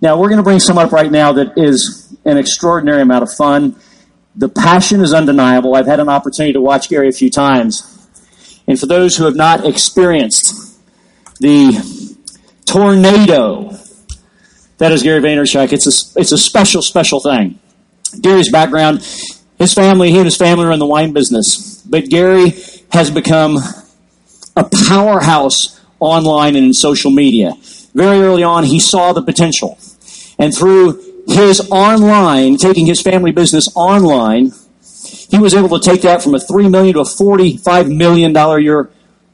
Now, we're going to bring some up right now that is an extraordinary amount of fun. The passion is undeniable. I've had an opportunity to watch Gary a few times. And for those who have not experienced the tornado that is Gary Vaynerchuk, it's a, it's a special, special thing. Gary's background, his family, he and his family are in the wine business. But Gary has become a powerhouse online and in social media. Very early on, he saw the potential. And through his online, taking his family business online, he was able to take that from a 3 million to a $45 million a year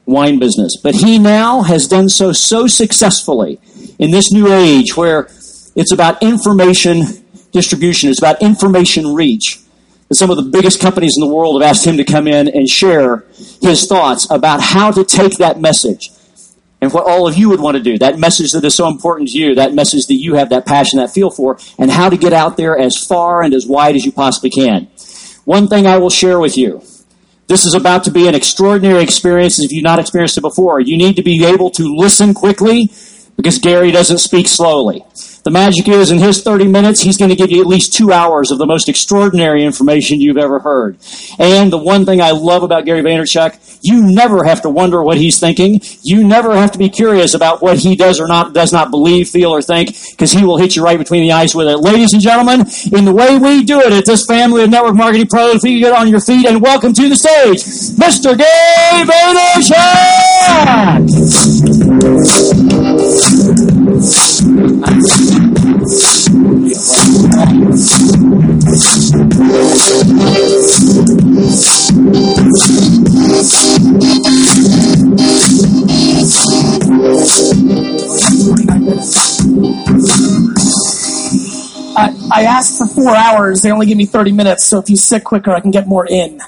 wine business. But he now has done so so successfully in this new age where it's about information distribution, it's about information reach. And some of the biggest companies in the world have asked him to come in and share his thoughts about how to take that message and what all of you would want to do, that message that is so important to you, that message that you have that passion, that feel for, and how to get out there as far and as wide as you possibly can. One thing I will share with you. This is about to be an extraordinary experience if you've not experienced it before. You need to be able to listen quickly because Gary doesn't speak slowly. The magic is in his 30 minutes, he's going to give you at least two hours of the most extraordinary information you've ever heard. And the one thing I love about Gary Vaynerchuk, you never have to wonder what he's thinking. You never have to be curious about what he does or not, does not believe, feel, or think, because he will hit you right between the eyes with it. Ladies and gentlemen, in the way we do it at this family of network marketing pros, if you get on your feet and welcome to the stage, Mr. Gary Vaynerchuk! I, asked for four hours. They only give me 30 minutes, so if you sit quicker, I can get more in.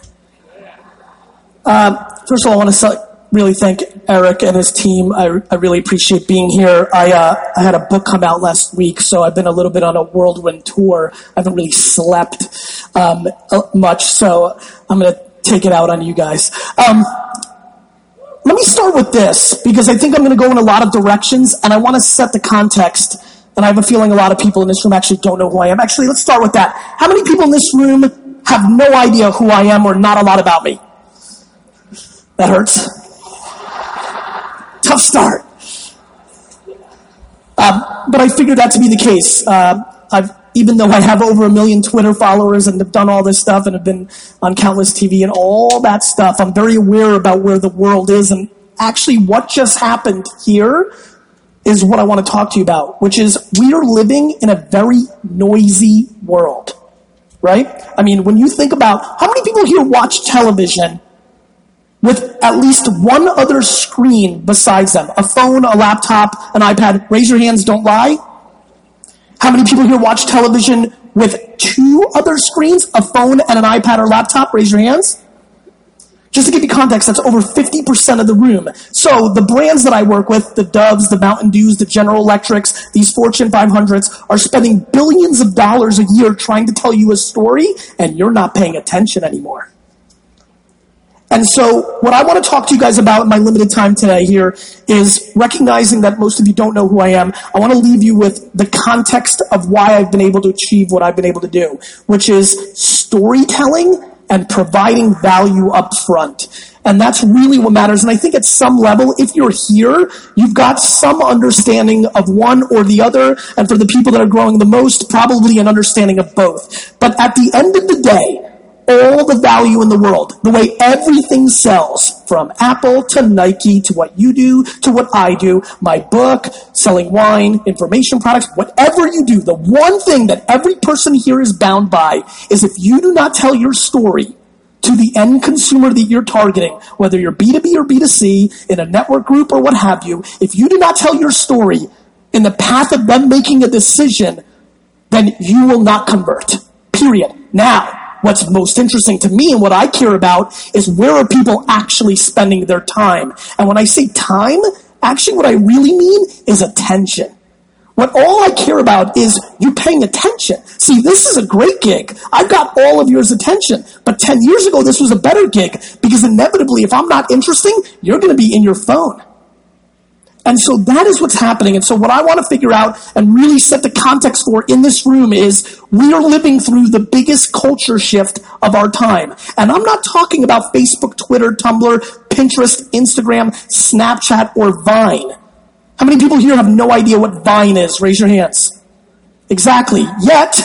Um, first of all, I want to really thank Eric and his team. I, I really appreciate being here. I, uh, I had a book come out last week, so I've been a little bit on a whirlwind tour. I haven't really slept um, much, so I'm going to take it out on you guys. Um, let me start with this, because I think I'm going to go in a lot of directions, and I want to set the context. And I have a feeling a lot of people in this room actually don't know who I am. Actually, let's start with that. How many people in this room have no idea who I am or not a lot about me? That hurts tough start. Uh, but I figured that to be the case. Uh, I've, even though I have over a million Twitter followers and have done all this stuff and have been on countless TV and all that stuff, I'm very aware about where the world is and actually what just happened here is what I want to talk to you about, which is we are living in a very noisy world, right? I mean, when you think about how many people here watch television with at least one other screen besides them a phone, a laptop, an iPad. Raise your hands, don't lie. How many people here watch television with two other screens, a phone and an iPad or laptop? Raise your hands. Just to give you context, that's over 50% of the room. So the brands that I work with, the Doves, the Mountain Dews, the General Electrics, these Fortune 500s are spending billions of dollars a year trying to tell you a story and you're not paying attention anymore. And so what I want to talk to you guys about in my limited time today here is recognizing that most of you don't know who I am. I want to leave you with the context of why I've been able to achieve what I've been able to do, which is storytelling and providing value up front. And that's really what matters. And I think at some level, if you're here, you've got some understanding of one or the other. And for the people that are growing the most, probably an understanding of both. But at the end of the day, all the value in the world. The way everything sells, from Apple to Nike to what you do to what I do, my book, selling wine, information products, whatever you do, the one thing that every person here is bound by is if you do not tell your story to the end consumer that you're targeting, whether you're B2B or B2C, in a network group or what have you, if you do not tell your story in the path of them making a decision, then you will not convert. Period. Now, What's most interesting to me and what I care about is where are people actually spending their time? And when I say time, actually what I really mean is attention. What all I care about is you paying attention. See, this is a great gig. I've got all of yours attention. But 10 years ago, this was a better gig because inevitably, if I'm not interesting, you're going to be in your phone. And so that is what's happening. And so what I want to figure out and really set the context for in this room is we are living through the biggest culture shift of our time. And I'm not talking about Facebook, Twitter, Tumblr, Pinterest, Instagram, Snapchat, or Vine. How many people here have no idea what Vine is? Raise your hands. Exactly. Yet,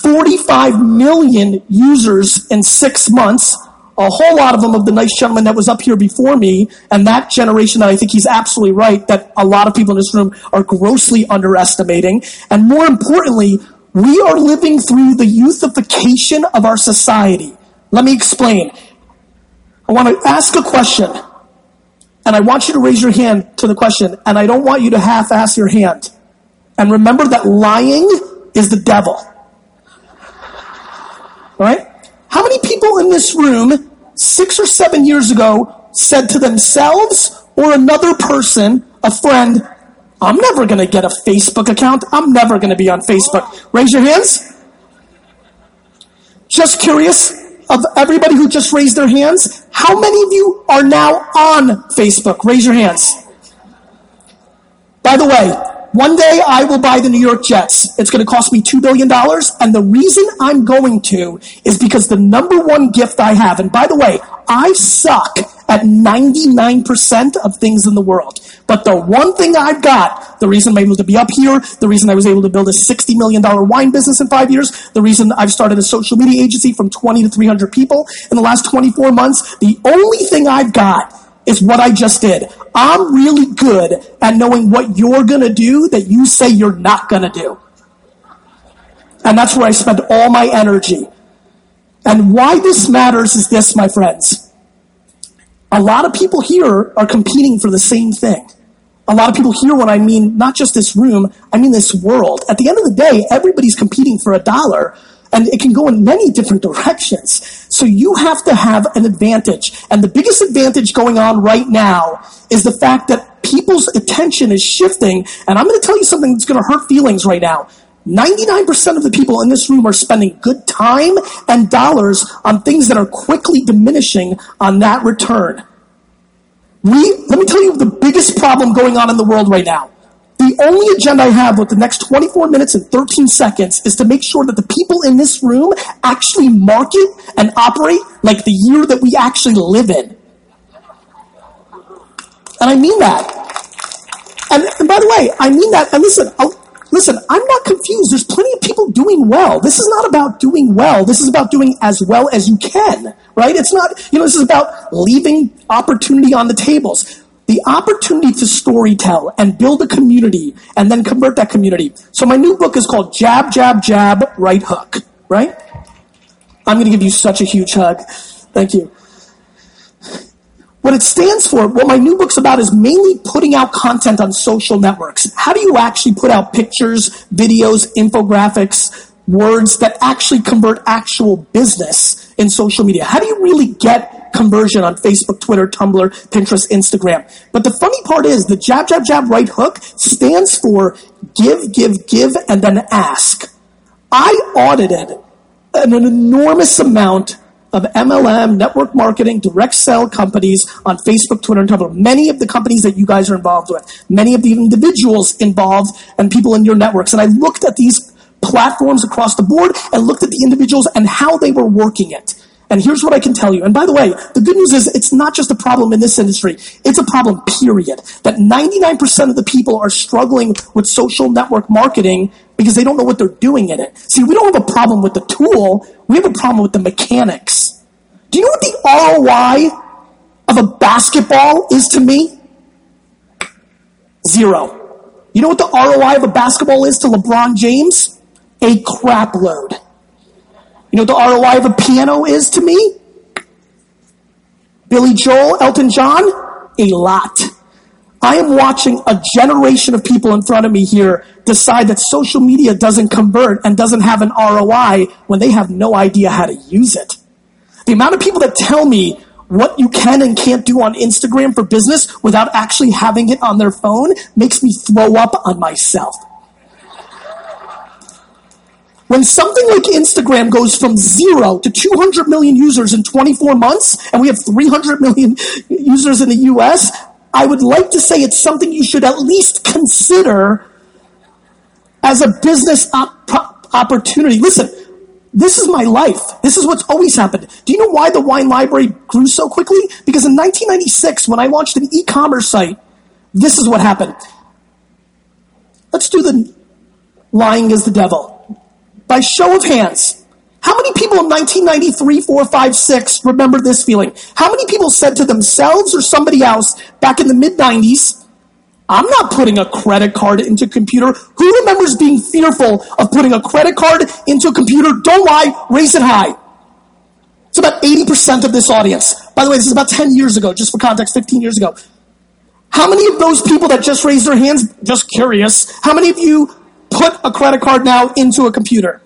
45 million users in six months a whole lot of them of the nice gentleman that was up here before me, and that generation that I think he's absolutely right that a lot of people in this room are grossly underestimating. And more importantly, we are living through the youthification of our society. Let me explain. I want to ask a question, and I want you to raise your hand to the question, and I don't want you to half ass your hand. And remember that lying is the devil. All right? In this room six or seven years ago said to themselves or another person, a friend, I'm never going to get a Facebook account. I'm never going to be on Facebook. Raise your hands. Just curious of everybody who just raised their hands, how many of you are now on Facebook? Raise your hands. By the way, one day I will buy the New York Jets. It's going to cost me $2 billion. And the reason I'm going to is because the number one gift I have, and by the way, I suck at 99% of things in the world. But the one thing I've got, the reason I'm able to be up here, the reason I was able to build a $60 million wine business in five years, the reason I've started a social media agency from 20 to 300 people in the last 24 months, the only thing I've got is what I just did. I'm really good at knowing what you're going to do that you say you're not going to do. And that's where I spend all my energy. And why this matters is this, my friends. A lot of people here are competing for the same thing. A lot of people here, when I mean not just this room, I mean this world. At the end of the day, everybody's competing for a dollar and it can go in many different directions. So you have to have an advantage. And the biggest advantage going on right now is the fact that people's attention is shifting. And I'm going to tell you something that's going to hurt feelings right now. 99% of the people in this room are spending good time and dollars on things that are quickly diminishing on that return. We, let me tell you the biggest problem going on in the world right now. The only agenda I have with the next 24 minutes and 13 seconds is to make sure that the people in this room actually market and operate like the year that we actually live in. And I mean that. And, and by the way, I mean that. And listen, I'll, listen, I'm not confused. There's plenty of people doing well. This is not about doing well. This is about doing as well as you can, right? It's not, you know, this is about leaving opportunity on the tables the opportunity to storytell and build a community and then convert that community. So my new book is called Jab, Jab, Jab, Right Hook, right? I'm going to give you such a huge hug. Thank you. What it stands for, what my new book's about is mainly putting out content on social networks. How do you actually put out pictures, videos, infographics, words that actually convert actual business in social media? How do you really get conversion on Facebook, Twitter, Tumblr, Pinterest, Instagram? But the funny part is the jab, jab, jab, right hook stands for give, give, give, and then ask. I audited an enormous amount of MLM, network marketing, direct sell companies on Facebook, Twitter, and Tumblr. Many of the companies that you guys are involved with, many of the individuals involved, and people in your networks. And I looked at these platforms across the board and looked at the individuals and how they were working it. And here's what I can tell you. And by the way, the good news is it's not just a problem in this industry. It's a problem, period. That 99% of the people are struggling with social network marketing because they don't know what they're doing in it. See, we don't have a problem with the tool. We have a problem with the mechanics. Do you know what the ROI of a basketball is to me? Zero. You know what the ROI of a basketball is to LeBron James? a crap load. You know the ROI of a piano is to me? Billy Joel, Elton John? A lot. I am watching a generation of people in front of me here decide that social media doesn't convert and doesn't have an ROI when they have no idea how to use it. The amount of people that tell me what you can and can't do on Instagram for business without actually having it on their phone makes me throw up on myself. When something like Instagram goes from zero to 200 million users in 24 months, and we have 300 million users in the US, I would like to say it's something you should at least consider as a business op- opportunity. Listen, this is my life. This is what's always happened. Do you know why the wine library grew so quickly? Because in 1996, when I launched an e-commerce site, this is what happened. Let's do the lying is the devil. By show of hands, how many people in 1993, 4, 5, 6 remember this feeling? How many people said to themselves or somebody else back in the mid 90s, I'm not putting a credit card into a computer. Who remembers being fearful of putting a credit card into a computer? Don't lie, raise it high. It's about 80% of this audience. By the way, this is about 10 years ago, just for context, 15 years ago. How many of those people that just raised their hands, just curious, how many of you put a credit card now into a computer?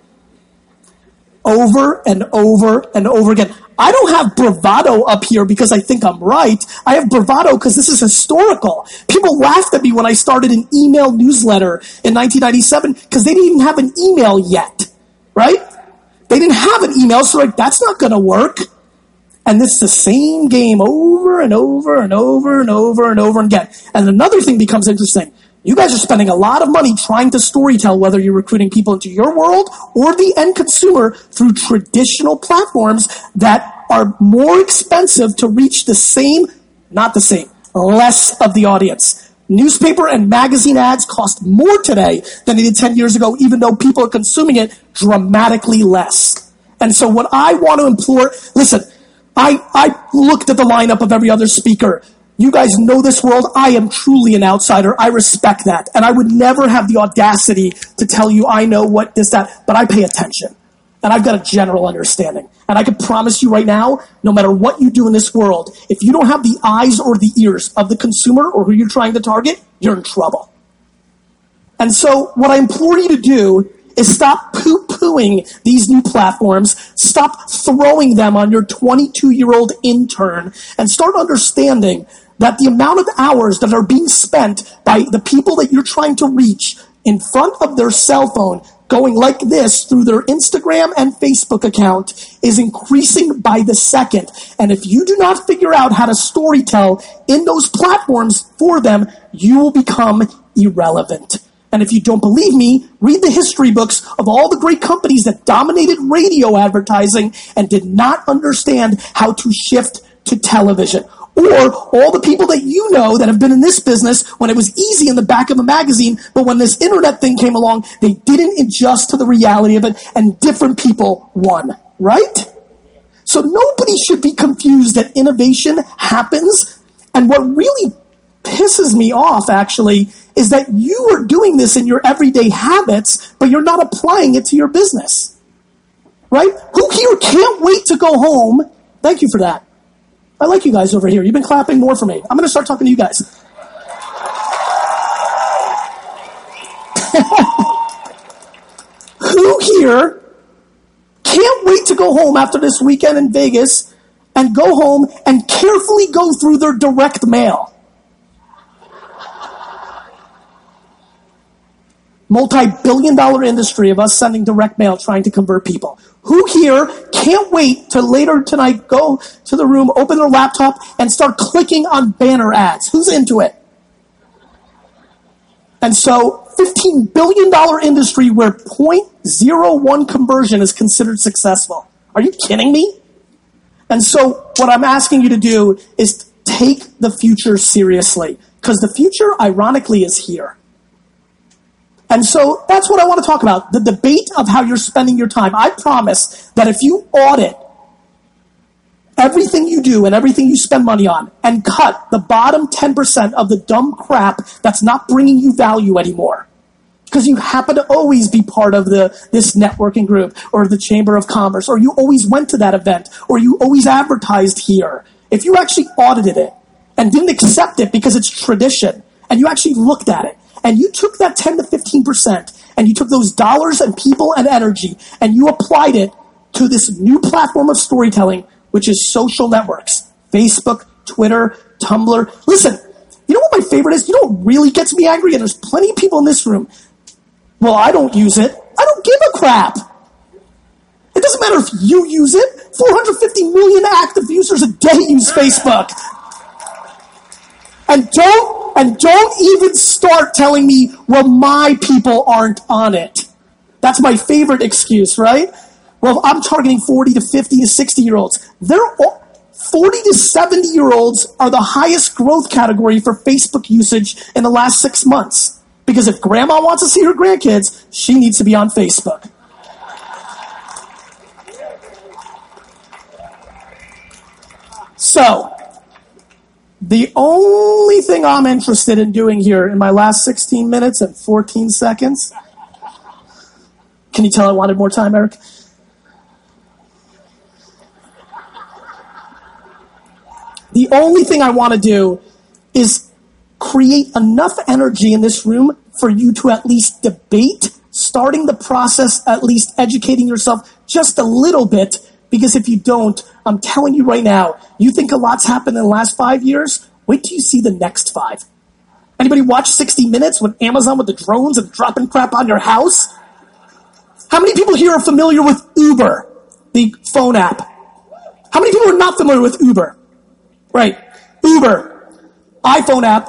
Over and over and over again. I don't have bravado up here because I think I'm right. I have bravado because this is historical. People laughed at me when I started an email newsletter in 1997 because they didn't even have an email yet, right? They didn't have an email, so like, that's not going to work. And it's the same game over and over and over and over and over again. And another thing becomes interesting. You guys are spending a lot of money trying to storytell whether you're recruiting people into your world or the end consumer through traditional platforms that are more expensive to reach the same, not the same, less of the audience. Newspaper and magazine ads cost more today than they did 10 years ago, even though people are consuming it dramatically less. And so what I want to implore, listen, I, I looked at the lineup of every other speaker. You guys know this world. I am truly an outsider. I respect that. And I would never have the audacity to tell you I know what this, that, but I pay attention. And I've got a general understanding. And I can promise you right now, no matter what you do in this world, if you don't have the eyes or the ears of the consumer or who you're trying to target, you're in trouble. And so what I implore you to do is stop poo-pooing these new platforms, stop throwing them on your 22 year old intern, and start understanding that the amount of hours that are being spent by the people that you're trying to reach in front of their cell phone going like this through their Instagram and Facebook account is increasing by the second. And if you do not figure out how to storytell in those platforms for them, you will become irrelevant. And if you don't believe me, read the history books of all the great companies that dominated radio advertising and did not understand how to shift to television or all the people that you know that have been in this business when it was easy in the back of a magazine, but when this internet thing came along, they didn't adjust to the reality of it and different people won, right? So nobody should be confused that innovation happens. And what really pisses me off actually is that you are doing this in your everyday habits, but you're not applying it to your business. Right? Who here can't wait to go home? Thank you for that I like you guys over here. You've been clapping more for me. I'm going to start talking to you guys. Who here can't wait to go home after this weekend in Vegas and go home and carefully go through their direct mail? multi billion dollar industry of us sending direct mail trying to convert people. Who here can't wait to later tonight go to the room, open their laptop, and start clicking on banner ads? Who's into it? And so, $15 billion industry where 0.01 conversion is considered successful. Are you kidding me? And so, what I'm asking you to do is take the future seriously. Because the future, ironically, is here. And so that's what I want to talk about the debate of how you're spending your time. I promise that if you audit everything you do and everything you spend money on and cut the bottom 10% of the dumb crap that's not bringing you value anymore, because you happen to always be part of the this networking group or the chamber of commerce or you always went to that event or you always advertised here if you actually audited it and didn't accept it because it's tradition and you actually looked at it and you took that 10 to 15% and you took those dollars and people and energy and you applied it to this new platform of storytelling, which is social networks Facebook, Twitter, Tumblr. Listen, you know what my favorite is? You know what really gets me angry? And there's plenty of people in this room. Well, I don't use it. I don't give a crap. It doesn't matter if you use it. 450 million active users a day use Facebook. And don't, and don't even start telling me, well, my people aren't on it. That's my favorite excuse, right? Well, I'm targeting 40 to 50 to 60 year olds. They're all, 40 to 70 year olds are the highest growth category for Facebook usage in the last six months. Because if grandma wants to see her grandkids, she needs to be on Facebook. So, the only thing I'm interested in doing here in my last 16 minutes and 14 seconds. Can you tell I wanted more time, Eric? The only thing I want to do is create enough energy in this room for you to at least debate, starting the process, at least educating yourself just a little bit. Because if you don't, I'm telling you right now, you think a lot's happened in the last five years? Wait till you see the next five. Anybody watch 60 Minutes with Amazon with the drones and dropping crap on your house? How many people here are familiar with Uber, the phone app? How many people are not familiar with Uber? Right. Uber, iPhone app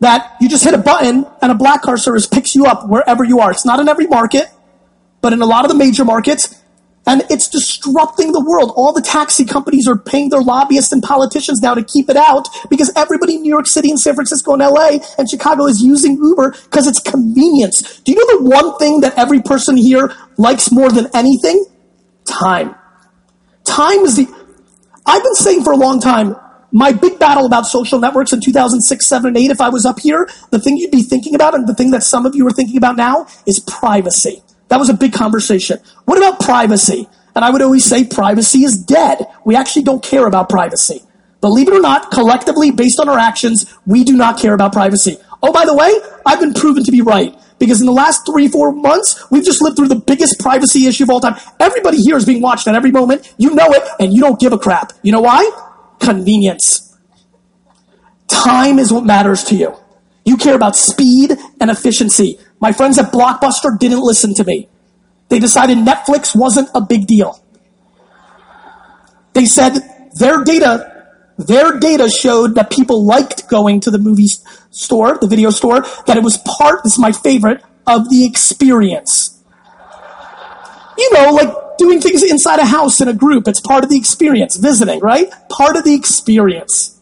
that you just hit a button and a black car service picks you up wherever you are. It's not in every market, but in a lot of the major markets. And it's disrupting the world. All the taxi companies are paying their lobbyists and politicians now to keep it out because everybody in New York City and San Francisco and LA and Chicago is using Uber because it's convenience. Do you know the one thing that every person here likes more than anything? Time. Time is the, I've been saying for a long time, my big battle about social networks in 2006, 7, and 8, if I was up here, the thing you'd be thinking about and the thing that some of you are thinking about now is privacy. That was a big conversation. What about privacy? And I would always say privacy is dead. We actually don't care about privacy. Believe it or not, collectively, based on our actions, we do not care about privacy. Oh, by the way, I've been proven to be right. Because in the last three, four months, we've just lived through the biggest privacy issue of all time. Everybody here is being watched at every moment. You know it, and you don't give a crap. You know why? Convenience. Time is what matters to you. You care about speed and efficiency. My friends at Blockbuster didn't listen to me. They decided Netflix wasn't a big deal. They said their data their data showed that people liked going to the movie store, the video store, that it was part, this is my favorite, of the experience. You know, like doing things inside a house in a group. It's part of the experience. Visiting, right? Part of the experience.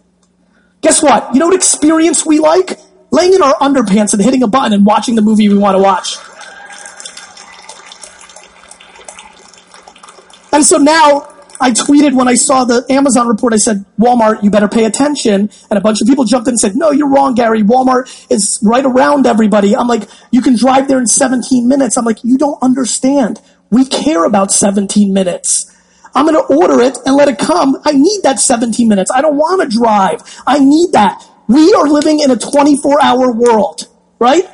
Guess what? You know what experience we like? Laying in our underpants and hitting a button and watching the movie we want to watch. And so now I tweeted when I saw the Amazon report, I said, Walmart, you better pay attention. And a bunch of people jumped in and said, no, you're wrong, Gary. Walmart is right around everybody. I'm like, you can drive there in 17 minutes. I'm like, you don't understand. We care about 17 minutes. I'm going to order it and let it come. I need that 17 minutes. I don't want to drive. I need that. We are living in a 24 hour world, right?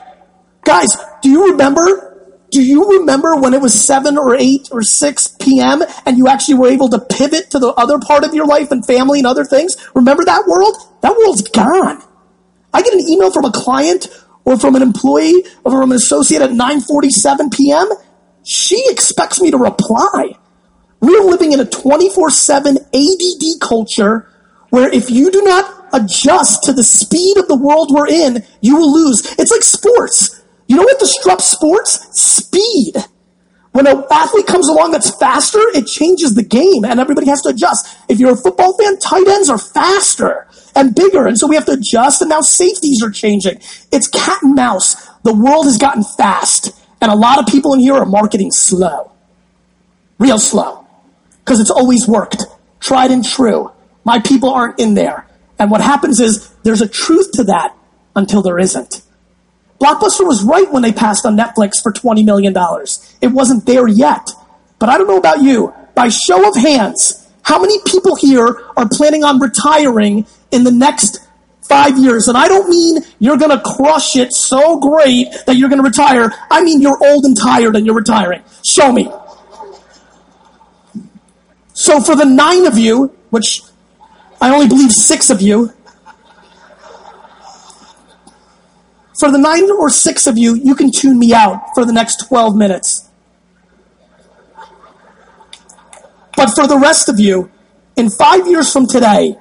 Guys, do you remember do you remember when it was 7 or 8 or 6 p.m. and you actually were able to pivot to the other part of your life and family and other things? Remember that world? That world's gone. I get an email from a client or from an employee or from an associate at 9:47 p.m. She expects me to reply. We're living in a 24/7 ADD culture where if you do not adjust to the speed of the world we're in, you will lose. It's like sports. You know what disrupts sports? Speed. When an athlete comes along that's faster, it changes the game and everybody has to adjust. If you're a football fan, tight ends are faster and bigger. And so we have to adjust and now safeties are changing. It's cat and mouse. The world has gotten fast and a lot of people in here are marketing slow. Real slow. Because it's always worked. Tried and true. My people aren't in there. And what happens is there's a truth to that until there isn't. Blockbuster was right when they passed on Netflix for $20 million. It wasn't there yet. But I don't know about you. By show of hands, how many people here are planning on retiring in the next five years? And I don't mean you're going to crush it so great that you're going to retire. I mean you're old and tired and you're retiring. Show me. So for the nine of you, which I only believe six of you, For the nine or six of you, you can tune me out for the next 12 minutes. But for the rest of you, in five years from today,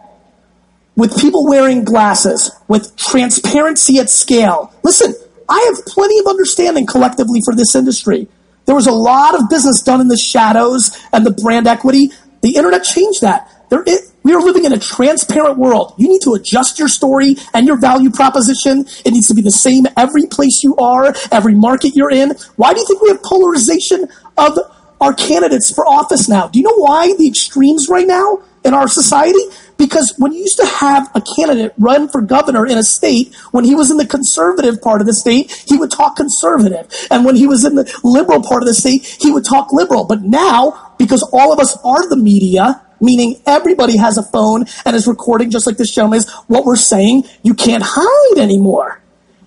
with people wearing glasses, with transparency at scale. Listen, I have plenty of understanding collectively for this industry. There was a lot of business done in the shadows and the brand equity. The internet changed that. There is, we are living in a transparent world. You need to adjust your story and your value proposition. It needs to be the same every place you are, every market you're in. Why do you think we have polarization of our candidates for office now? Do you know why the extremes right now in our society? Because when you used to have a candidate run for governor in a state, when he was in the conservative part of the state, he would talk conservative. And when he was in the liberal part of the state, he would talk liberal. But now, because all of us are the media, meaning everybody has a phone and is recording just like this gentleman is, what we're saying, you can't hide anymore.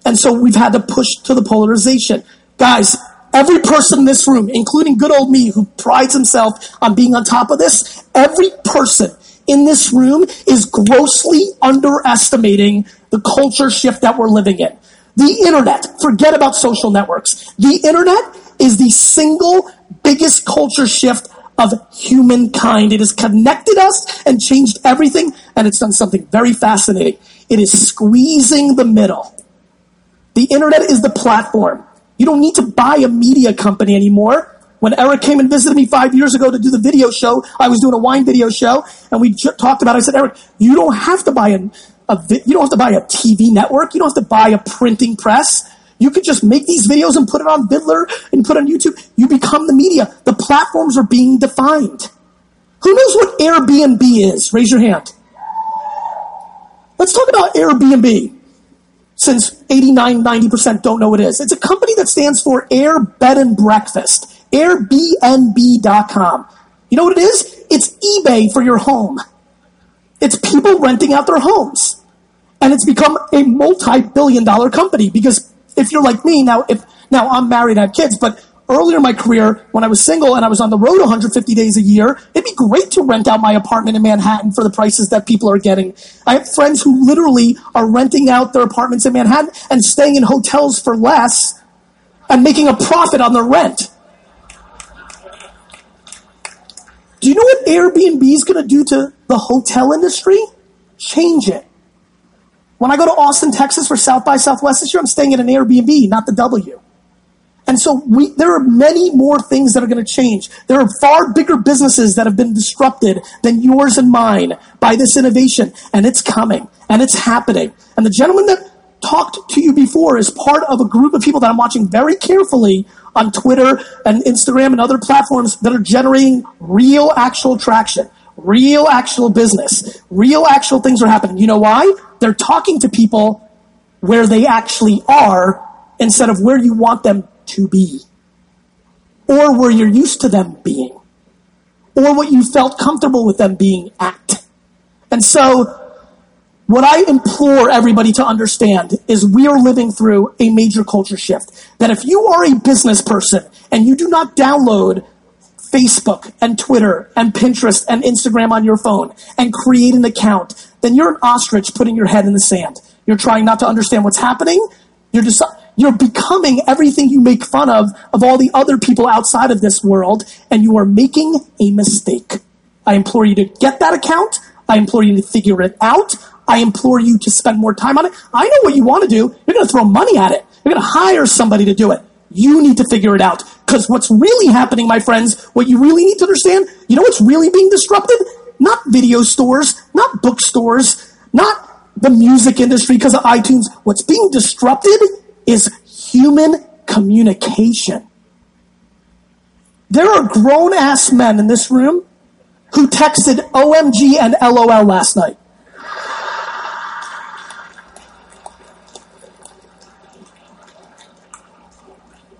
And so we've had to push to the polarization. Guys, every person in this room, including good old me who prides himself on being on top of this, every person in this room is grossly underestimating the culture shift that we're living in. The internet, forget about social networks. The internet is the single biggest culture shift of humankind. It has connected us and changed everything, and it's done something very fascinating. It is squeezing the middle. The internet is the platform. You don't need to buy a media company anymore. When Eric came and visited me five years ago to do the video show, I was doing a wine video show, and we j- talked about. It. I said, Eric, you don't have to buy a, a vi- you don't have to buy a TV network. You don't have to buy a printing press. You could just make these videos and put it on Viddler and put it on YouTube. You become the media. The platforms are being defined. Who knows what Airbnb is? Raise your hand. Let's talk about Airbnb. Since 89, 90% don't know what it is. It's a company that stands for Air Bed and Breakfast. Airbnb.com. You know what it is? It's eBay for your home. It's people renting out their homes. And it's become a multi-billion dollar company because if you're like me now, if now I'm married, I have kids, but earlier in my career, when I was single and I was on the road 150 days a year, it'd be great to rent out my apartment in Manhattan for the prices that people are getting. I have friends who literally are renting out their apartments in Manhattan and staying in hotels for less and making a profit on their rent. Do you know what Airbnb is going to do to the hotel industry? Change it. When I go to Austin, Texas for South by Southwest this year, I'm staying at an Airbnb, not the W. And so we, there are many more things that are going to change. There are far bigger businesses that have been disrupted than yours and mine by this innovation. And it's coming. And it's happening. And the gentleman that talked to you before is part of a group of people that I'm watching very carefully on Twitter and Instagram and other platforms that are generating real actual traction, real actual business, real actual things are happening. You know why? They're talking to people where they actually are instead of where you want them to be. Or where you're used to them being. Or what you felt comfortable with them being at. And so, what I implore everybody to understand is we are living through a major culture shift. That if you are a business person and you do not download Facebook and Twitter and Pinterest and Instagram on your phone and create an account then you're an ostrich putting your head in the sand. You're trying not to understand what's happening. You're just, you're becoming everything you make fun of, of all the other people outside of this world, and you are making a mistake. I implore you to get that account. I implore you to figure it out. I implore you to spend more time on it. I know what you want to do. You're going to throw money at it. You're going to hire somebody to do it. You need to figure it out. Because what's really happening, my friends, what you really need to understand, you know what's really being disrupted? not video stores, not bookstores, not the music industry because of iTunes. What's being disrupted is human communication. There are grown ass men in this room who texted OMG and LOL last night.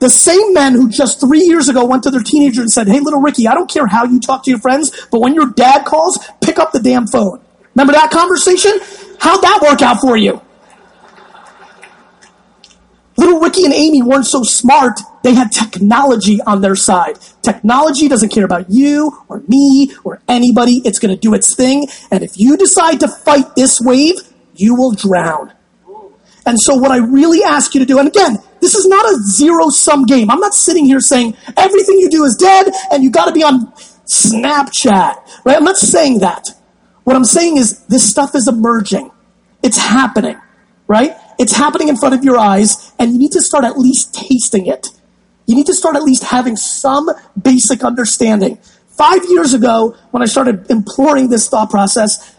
The same men who just three years ago went to their teenager and said, Hey, little Ricky, I don't care how you talk to your friends, but when your dad calls, pick up the damn phone. Remember that conversation? How'd that work out for you? Little Ricky and Amy weren't so smart. They had technology on their side. Technology doesn't care about you or me or anybody. It's going to do its thing. And if you decide to fight this wave, you will drown. And so what I really ask you to do, and again, this is not a zero sum game. I'm not sitting here saying everything you do is dead and you gotta be on Snapchat, right? I'm not saying that. What I'm saying is this stuff is emerging. It's happening, right? It's happening in front of your eyes, and you need to start at least tasting it. You need to start at least having some basic understanding. Five years ago, when I started imploring this thought process,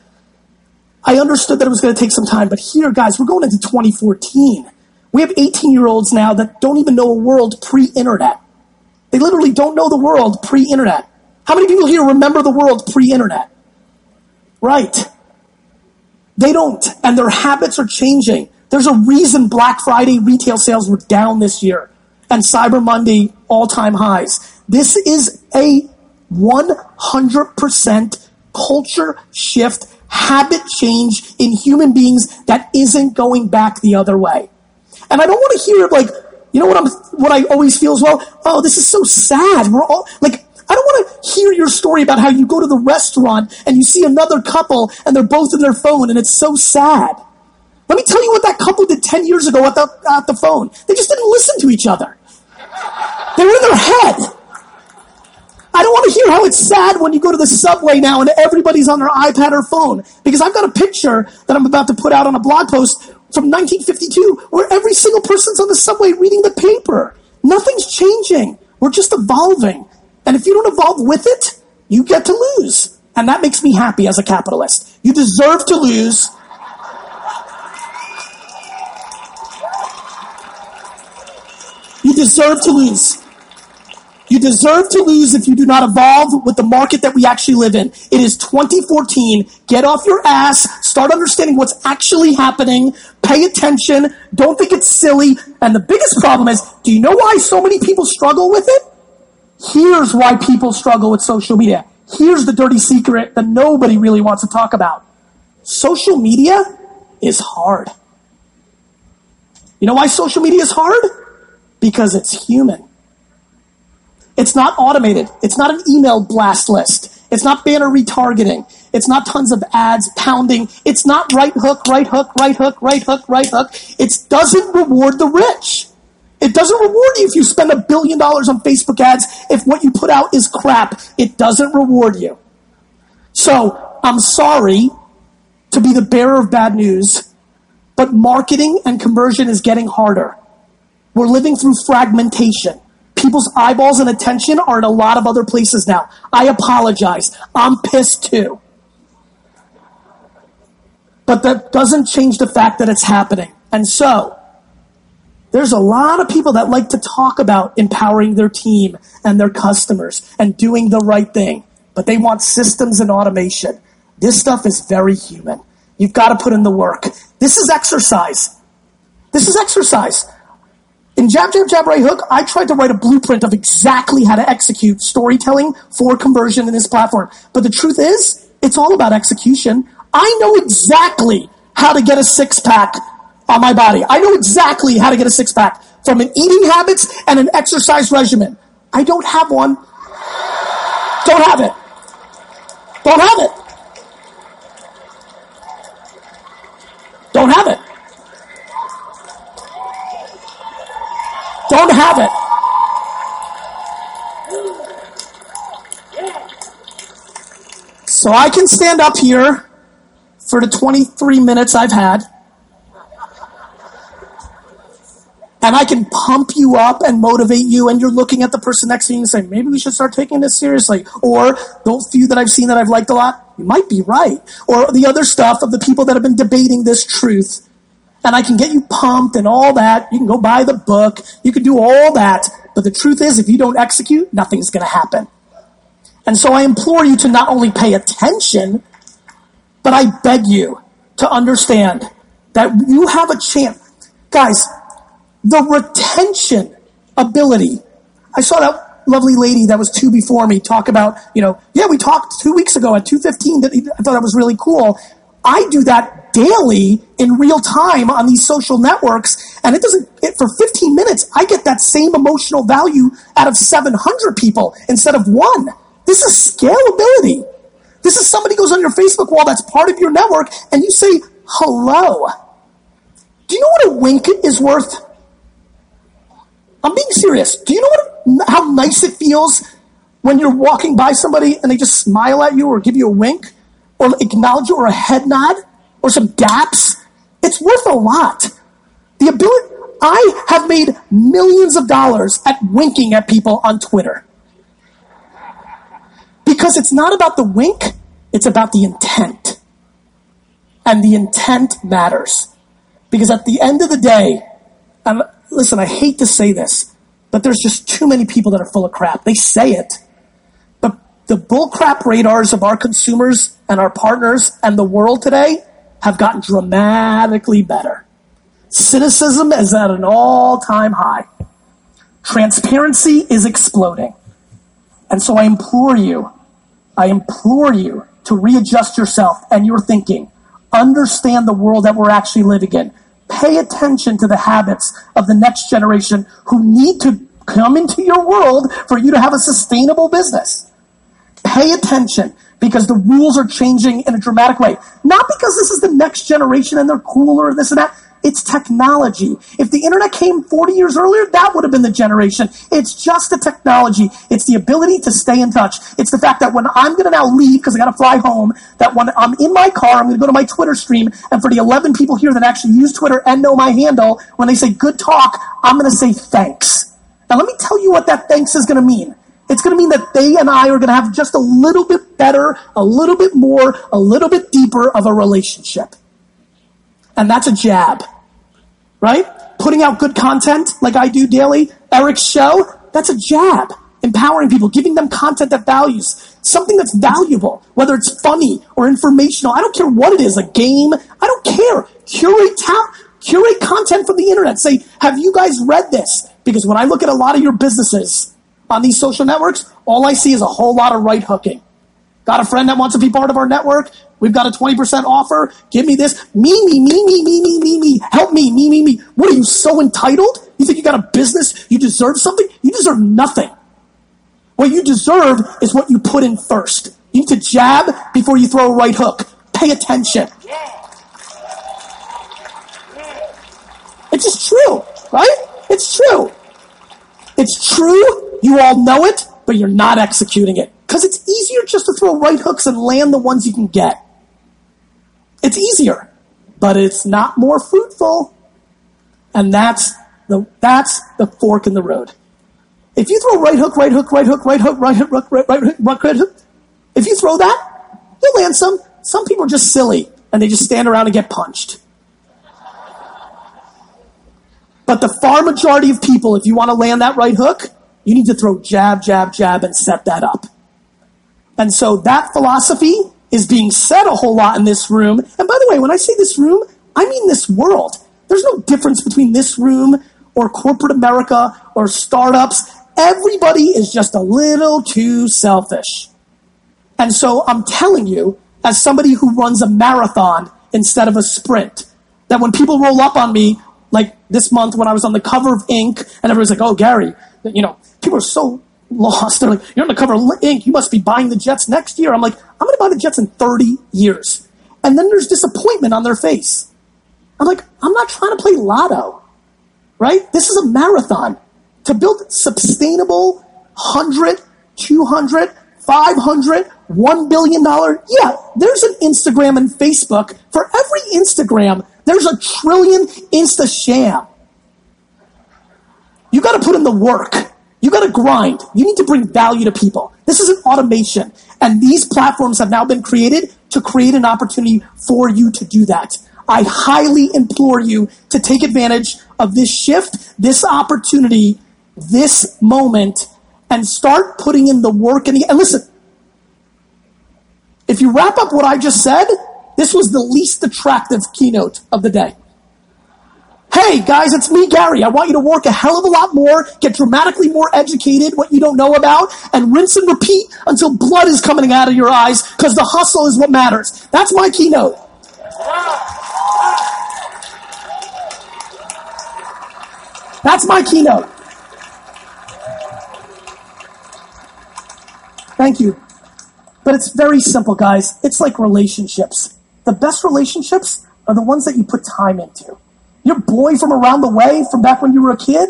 I understood that it was going to take some time. But here, guys, we're going into 2014. We have 18 year olds now that don't even know a world pre internet. They literally don't know the world pre internet. How many people here remember the world pre internet? Right. They don't. And their habits are changing. There's a reason Black Friday retail sales were down this year and Cyber Monday all time highs. This is a 100% culture shift, habit change in human beings that isn't going back the other way. And I don't want to hear like, you know what I'm, what I always feel as well? Oh, this is so sad. We're all like, I don't want to hear your story about how you go to the restaurant and you see another couple and they're both in their phone and it's so sad. Let me tell you what that couple did 10 years ago at the, at the phone. They just didn't listen to each other. They were in their head. I don't want to hear how it's sad when you go to the subway now and everybody's on their iPad or phone. Because I've got a picture that I'm about to put out on a blog post from 1952 where every single person's on the subway reading the paper. Nothing's changing. We're just evolving. And if you don't evolve with it, you get to lose. And that makes me happy as a capitalist. You deserve to lose. You deserve to lose. You deserve to lose if you do not evolve with the market that we actually live in. It is 2014. Get off your ass. Start understanding what's actually happening. Pay attention. Don't think it's silly. And the biggest problem is, do you know why so many people struggle with it? Here's why people struggle with social media. Here's the dirty secret that nobody really wants to talk about. Social media is hard. You know why social media is hard? Because it's human. It's not automated. It's not an email blast list. It's not banner retargeting. It's not tons of ads pounding. It's not right hook, right hook, right hook, right hook, right hook. It doesn't reward the rich. It doesn't reward you if you spend a billion dollars on Facebook ads if what you put out is crap. It doesn't reward you. So, I'm sorry to be the bearer of bad news, but marketing and conversion is getting harder. We're living through fragmentation. People's eyeballs and attention are in a lot of other places now. I apologize. I'm pissed too. But that doesn't change the fact that it's happening. And so, there's a lot of people that like to talk about empowering their team and their customers and doing the right thing, but they want systems and automation. This stuff is very human. You've got to put in the work. This is exercise. This is exercise. In Jab, Jab, Jab, Right Hook, I tried to write a blueprint of exactly how to execute storytelling for conversion in this platform. But the truth is, it's all about execution. I know exactly how to get a six pack on my body. I know exactly how to get a six pack from an eating habits and an exercise regimen. I don't have one. Don't have it. Don't have it. Don't have it. Don't have it. So I can stand up here for the 23 minutes I've had and I can pump you up and motivate you, and you're looking at the person next to you and saying, maybe we should start taking this seriously. Or those few that I've seen that I've liked a lot, you might be right. Or the other stuff of the people that have been debating this truth. And I can get you pumped and all that. You can go buy the book. You can do all that. But the truth is, if you don't execute, nothing's going to happen. And so I implore you to not only pay attention, but I beg you to understand that you have a chance. Guys, the retention ability. I saw that lovely lady that was two before me talk about, you know, yeah, we talked two weeks ago at 215 that I thought that was really cool. I do that daily in real time on these social networks and it doesn't, it, for 15 minutes, I get that same emotional value out of 700 people instead of one. This is scalability. This is somebody goes on your Facebook wall that's part of your network and you say, hello. Do you know what a wink is worth? I'm being serious. Do you know what, how nice it feels when you're walking by somebody and they just smile at you or give you a wink? or acknowledge you or a head nod or some daps, it's worth a lot. The ability, I have made millions of dollars at winking at people on Twitter. Because it's not about the wink, it's about the intent. And the intent matters. Because at the end of the day, and listen, I hate to say this, but there's just too many people that are full of crap. They say it. But the bullcrap radars of our consumers and our partners and the world today have gotten dramatically better. Cynicism is at an all time high. Transparency is exploding. And so I implore you, I implore you to readjust yourself and your thinking. Understand the world that we're actually living in. Pay attention to the habits of the next generation who need to come into your world for you to have a sustainable business. Pay attention because the rules are changing in a dramatic way. Not because this is the next generation and they're cooler and this and that. It's technology. If the internet came 40 years earlier, that would have been the generation. It's just the technology. It's the ability to stay in touch. It's the fact that when I'm going to now leave because I got to fly home, that when I'm in my car, I'm going to go to my Twitter stream, and for the 11 people here that actually use Twitter and know my handle, when they say good talk, I'm going to say thanks. Now let me tell you what that thanks is going to mean. It's going to mean that they and I are going to have just a little bit better, a little bit more, a little bit deeper of a relationship. And that's a jab right? Putting out good content like I do daily, Eric's show, that's a jab. Empowering people, giving them content that values, something that's valuable, whether it's funny or informational. I don't care what it is, a game. I don't care. Curate curate content from the internet. Say, have you guys read this? Because when I look at a lot of your businesses on these social networks, all I see is a whole lot of right hooking. Got a friend that wants to be part of our network? We've got a 20% offer. Give me this. Me, me, me, me, me, me, me, me. Help me, me, me, me. What are you so entitled? You think you got a business? You deserve something? You deserve nothing. What you deserve is what you put in first. You need to jab before you throw a right hook. Pay attention. It's just true, right? It's true. It's true. You all know it, but you're not executing it. Because it's easier just to throw right hooks and land the ones you can get. It's easier, but it's not more fruitful. And that's the, that's the fork in the road. If you throw right hook, right hook, right hook, right hook, right hook, right, right, right hook, right, right hook, if you throw that, you'll land some. Some people are just silly and they just stand around and get punched. But the far majority of people, if you want to land that right hook, you need to throw jab, jab, jab and set that up. And so that philosophy is being said a whole lot in this room. And by the way, when I say this room, I mean this world. There's no difference between this room or corporate America or startups. Everybody is just a little too selfish. And so I'm telling you, as somebody who runs a marathon instead of a sprint, that when people roll up on me, like this month when I was on the cover of Inc., and everyone's like, oh, Gary, you know, people are so lost. They're like, you're on the cover of Inc. You must be buying the Jets next year. I'm like, I'm going to buy the Jets in 30 years. And then there's disappointment on their face. I'm like, I'm not trying to play lotto, right? This is a marathon. To build sustainable 100, 200, 500, $1 billion. Yeah, there's an Instagram and Facebook. For every Instagram, there's a trillion Insta sham. You got to put in the work. You got to grind. You need to bring value to people. This is an automation. And these platforms have now been created to create an opportunity for you to do that. I highly implore you to take advantage of this shift, this opportunity, this moment, and start putting in the work. And, and listen, if you wrap up what I just said, this was the least attractive keynote of the day. Hey guys, it's me, Gary. I want you to work a hell of a lot more, get dramatically more educated, what you don't know about, and rinse and repeat until blood is coming out of your eyes, because the hustle is what matters. That's my keynote. That's my keynote. Thank you. But it's very simple, guys. It's like relationships. The best relationships are the ones that you put time into. Your boy from around the way, from back when you were a kid,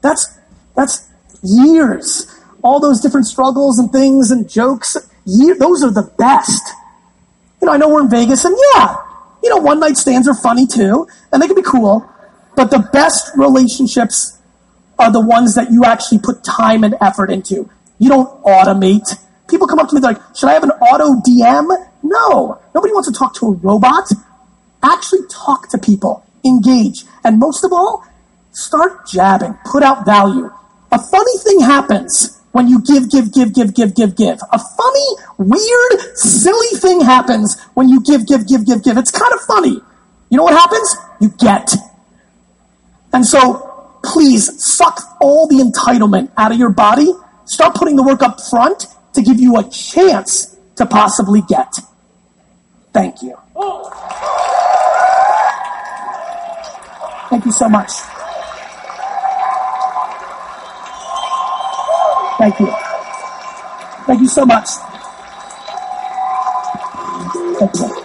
that's, that's years. All those different struggles and things and jokes, year, those are the best. you know, I know we're in Vegas and yeah, you know, one night stands are funny too, and they can be cool, but the best relationships are the ones that you actually put time and effort into. You don't automate. People come up to me, like, should I have an auto DM? No. Nobody wants to talk to a robot. Actually talk to people. Engage. And most of all, start jabbing. Put out value. A funny thing happens when you give, give, give, give, give, give, give. A funny, weird, silly thing happens when you give, give, give, give, give. It's kind of funny. You know what happens? You get. And so, please suck all the entitlement out of your body. Start putting the work up front to give you a chance to possibly get. Thank you. Oh. Thank you so much. Thank you. Thank you so much. Thank you.